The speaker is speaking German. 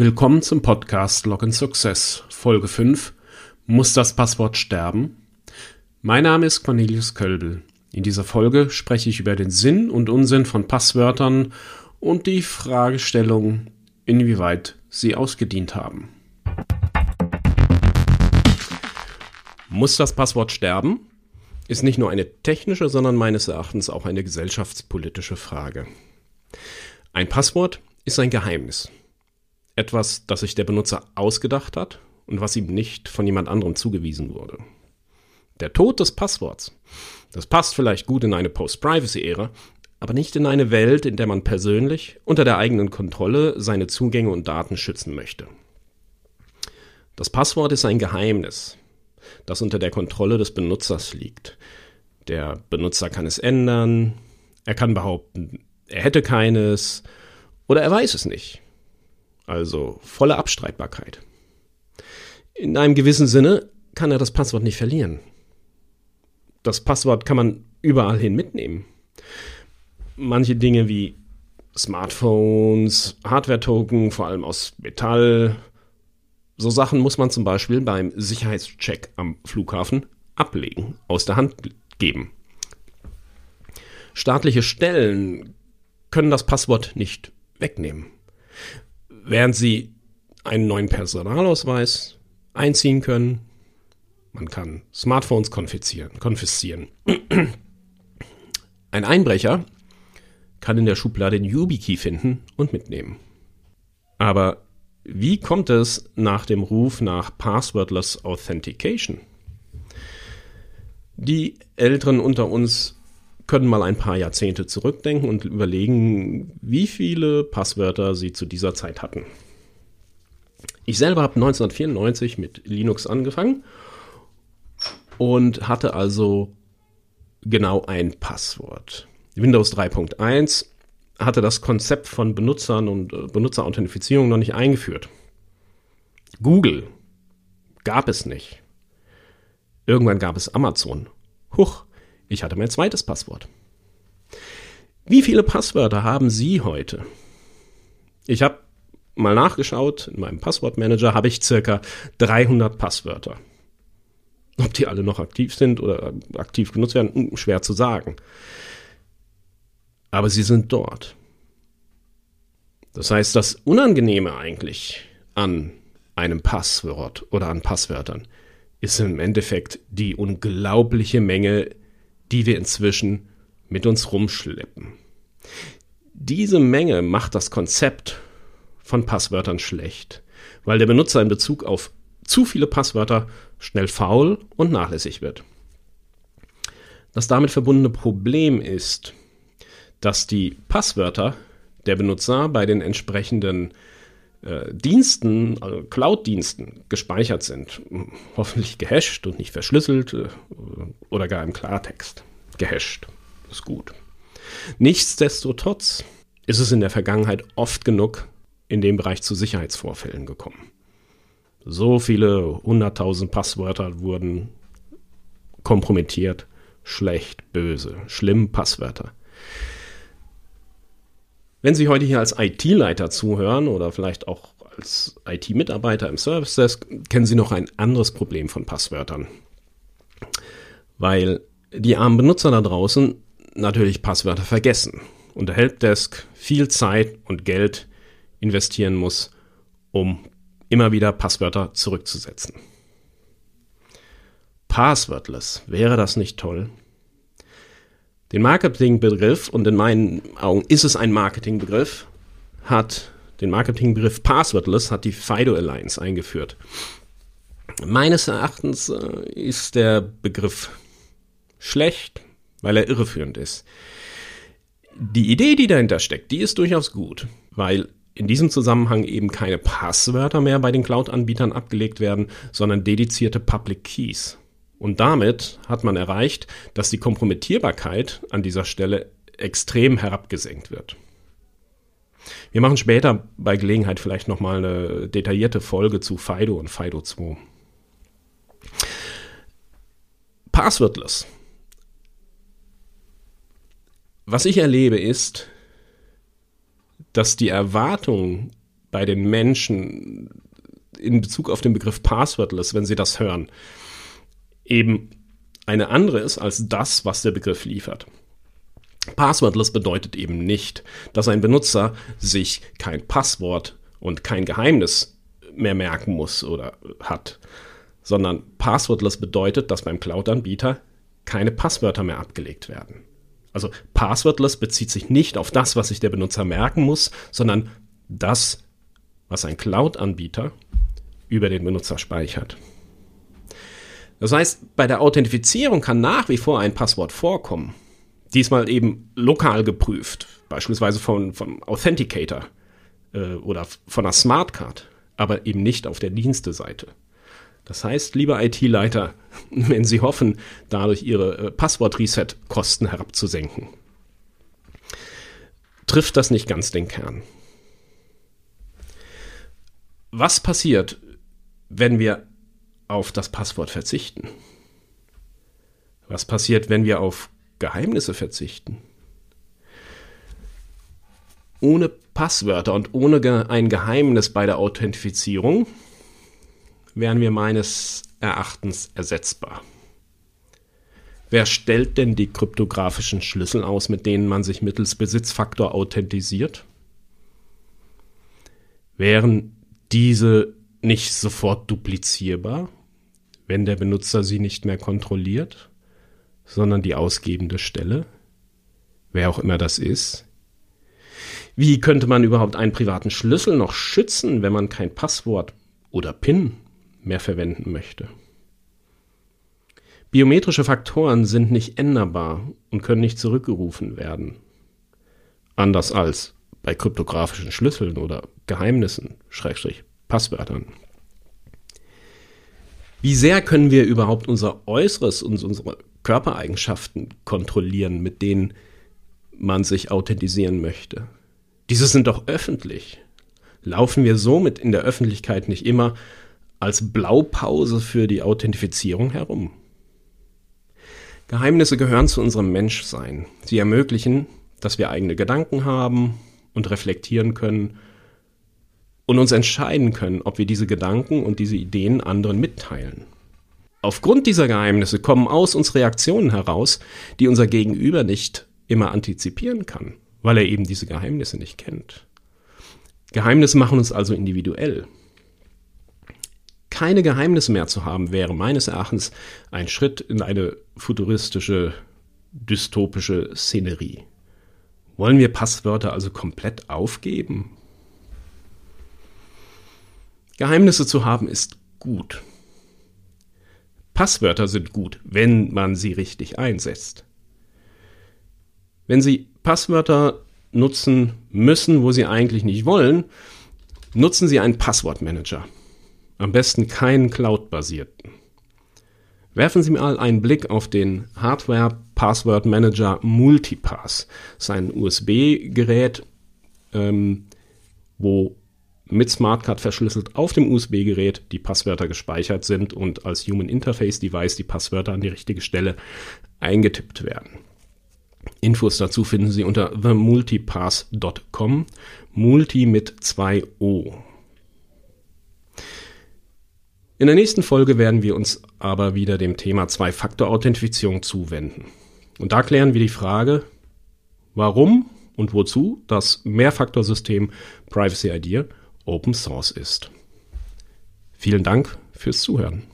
Willkommen zum Podcast Login Success, Folge 5. Muss das Passwort sterben? Mein Name ist Cornelius Kölbel. In dieser Folge spreche ich über den Sinn und Unsinn von Passwörtern und die Fragestellung, inwieweit sie ausgedient haben. Muss das Passwort sterben? Ist nicht nur eine technische, sondern meines Erachtens auch eine gesellschaftspolitische Frage. Ein Passwort ist ein Geheimnis etwas, das sich der Benutzer ausgedacht hat und was ihm nicht von jemand anderem zugewiesen wurde. Der Tod des Passworts. Das passt vielleicht gut in eine Post-Privacy-Ära, aber nicht in eine Welt, in der man persönlich unter der eigenen Kontrolle seine Zugänge und Daten schützen möchte. Das Passwort ist ein Geheimnis, das unter der Kontrolle des Benutzers liegt. Der Benutzer kann es ändern, er kann behaupten, er hätte keines oder er weiß es nicht also volle Abstreitbarkeit. In einem gewissen Sinne kann er das Passwort nicht verlieren. Das Passwort kann man überall hin mitnehmen. Manche Dinge wie Smartphones, Hardware-Token, vor allem aus Metall, so Sachen muss man zum Beispiel beim Sicherheitscheck am Flughafen ablegen, aus der Hand geben. Staatliche Stellen können das Passwort nicht wegnehmen während sie einen neuen Personalausweis einziehen können. Man kann Smartphones konfiszieren. konfiszieren. Ein Einbrecher kann in der Schublade den YubiKey finden und mitnehmen. Aber wie kommt es nach dem Ruf nach Passwordless Authentication? Die Älteren unter uns können mal ein paar Jahrzehnte zurückdenken und überlegen, wie viele Passwörter sie zu dieser Zeit hatten. Ich selber habe 1994 mit Linux angefangen und hatte also genau ein Passwort. Windows 3.1 hatte das Konzept von Benutzern und äh, Benutzerauthentifizierung noch nicht eingeführt. Google gab es nicht. Irgendwann gab es Amazon. Huch, ich hatte mein zweites Passwort. Wie viele Passwörter haben Sie heute? Ich habe mal nachgeschaut, in meinem Passwortmanager habe ich circa 300 Passwörter. Ob die alle noch aktiv sind oder aktiv genutzt werden, hm, schwer zu sagen. Aber sie sind dort. Das heißt, das Unangenehme eigentlich an einem Passwort oder an Passwörtern ist im Endeffekt die unglaubliche Menge die wir inzwischen mit uns rumschleppen. Diese Menge macht das Konzept von Passwörtern schlecht, weil der Benutzer in Bezug auf zu viele Passwörter schnell faul und nachlässig wird. Das damit verbundene Problem ist, dass die Passwörter der Benutzer bei den entsprechenden äh, Diensten, also Cloud-Diensten gespeichert sind. Hoffentlich gehasht und nicht verschlüsselt äh, oder gar im Klartext. Gehasht. Ist gut. Nichtsdestotrotz ist es in der Vergangenheit oft genug in dem Bereich zu Sicherheitsvorfällen gekommen. So viele hunderttausend Passwörter wurden kompromittiert. Schlecht, böse, schlimm Passwörter. Wenn Sie heute hier als IT-Leiter zuhören oder vielleicht auch als IT-Mitarbeiter im Service Desk, kennen Sie noch ein anderes Problem von Passwörtern. Weil die armen Benutzer da draußen natürlich Passwörter vergessen und der Helpdesk viel Zeit und Geld investieren muss, um immer wieder Passwörter zurückzusetzen. Passwordless, wäre das nicht toll? Den Marketingbegriff, und in meinen Augen ist es ein Marketingbegriff, hat den Marketingbegriff Passwordless hat die FIDO Alliance eingeführt. Meines Erachtens äh, ist der Begriff schlecht, weil er irreführend ist. Die Idee, die dahinter steckt, die ist durchaus gut, weil in diesem Zusammenhang eben keine Passwörter mehr bei den Cloud-Anbietern abgelegt werden, sondern dedizierte Public Keys. Und damit hat man erreicht, dass die Kompromittierbarkeit an dieser Stelle extrem herabgesenkt wird. Wir machen später bei Gelegenheit vielleicht nochmal eine detaillierte Folge zu FIDO und FIDO 2. Passwordless. Was ich erlebe ist, dass die Erwartung bei den Menschen in Bezug auf den Begriff Passwordless, wenn sie das hören, eben eine andere ist als das, was der Begriff liefert. Passwordless bedeutet eben nicht, dass ein Benutzer sich kein Passwort und kein Geheimnis mehr merken muss oder hat, sondern Passwordless bedeutet, dass beim Cloud-Anbieter keine Passwörter mehr abgelegt werden. Also Passwordless bezieht sich nicht auf das, was sich der Benutzer merken muss, sondern das, was ein Cloud-Anbieter über den Benutzer speichert. Das heißt, bei der Authentifizierung kann nach wie vor ein Passwort vorkommen. Diesmal eben lokal geprüft, beispielsweise von, vom Authenticator äh, oder von einer Smartcard, aber eben nicht auf der Diensteseite. Das heißt, lieber IT-Leiter, wenn Sie hoffen, dadurch Ihre äh, Passwort-Reset-Kosten herabzusenken, trifft das nicht ganz den Kern. Was passiert, wenn wir auf das Passwort verzichten? Was passiert, wenn wir auf Geheimnisse verzichten? Ohne Passwörter und ohne ein Geheimnis bei der Authentifizierung wären wir meines Erachtens ersetzbar. Wer stellt denn die kryptografischen Schlüssel aus, mit denen man sich mittels Besitzfaktor authentisiert? Wären diese nicht sofort duplizierbar, wenn der Benutzer sie nicht mehr kontrolliert, sondern die ausgebende Stelle, wer auch immer das ist? Wie könnte man überhaupt einen privaten Schlüssel noch schützen, wenn man kein Passwort oder PIN mehr verwenden möchte? Biometrische Faktoren sind nicht änderbar und können nicht zurückgerufen werden. Anders als bei kryptografischen Schlüsseln oder Geheimnissen, Schrägstrich, Passwörtern. Wie sehr können wir überhaupt unser Äußeres und unsere Körpereigenschaften kontrollieren, mit denen man sich authentisieren möchte? Diese sind doch öffentlich. Laufen wir somit in der Öffentlichkeit nicht immer als Blaupause für die Authentifizierung herum? Geheimnisse gehören zu unserem Menschsein. Sie ermöglichen, dass wir eigene Gedanken haben und reflektieren können und uns entscheiden können, ob wir diese Gedanken und diese Ideen anderen mitteilen. Aufgrund dieser Geheimnisse kommen aus uns Reaktionen heraus, die unser Gegenüber nicht immer antizipieren kann, weil er eben diese Geheimnisse nicht kennt. Geheimnisse machen uns also individuell. Keine Geheimnisse mehr zu haben, wäre meines Erachtens ein Schritt in eine futuristische, dystopische Szenerie. Wollen wir Passwörter also komplett aufgeben? Geheimnisse zu haben ist gut. Passwörter sind gut, wenn man sie richtig einsetzt. Wenn Sie Passwörter nutzen müssen, wo Sie eigentlich nicht wollen, nutzen Sie einen Passwortmanager. Am besten keinen Cloud-basierten. Werfen Sie mal einen Blick auf den Hardware Password Manager Multipass. Das ist ein USB-Gerät, ähm, wo mit Smartcard verschlüsselt auf dem USB-Gerät die Passwörter gespeichert sind und als Human Interface Device die Passwörter an die richtige Stelle eingetippt werden. Infos dazu finden Sie unter themultipass.com. Multi mit zwei O. In der nächsten Folge werden wir uns aber wieder dem Thema Zwei-Faktor-Authentifizierung zuwenden. Und da klären wir die Frage, warum und wozu das Mehrfaktorsystem Privacy ID Open Source ist. Vielen Dank fürs Zuhören.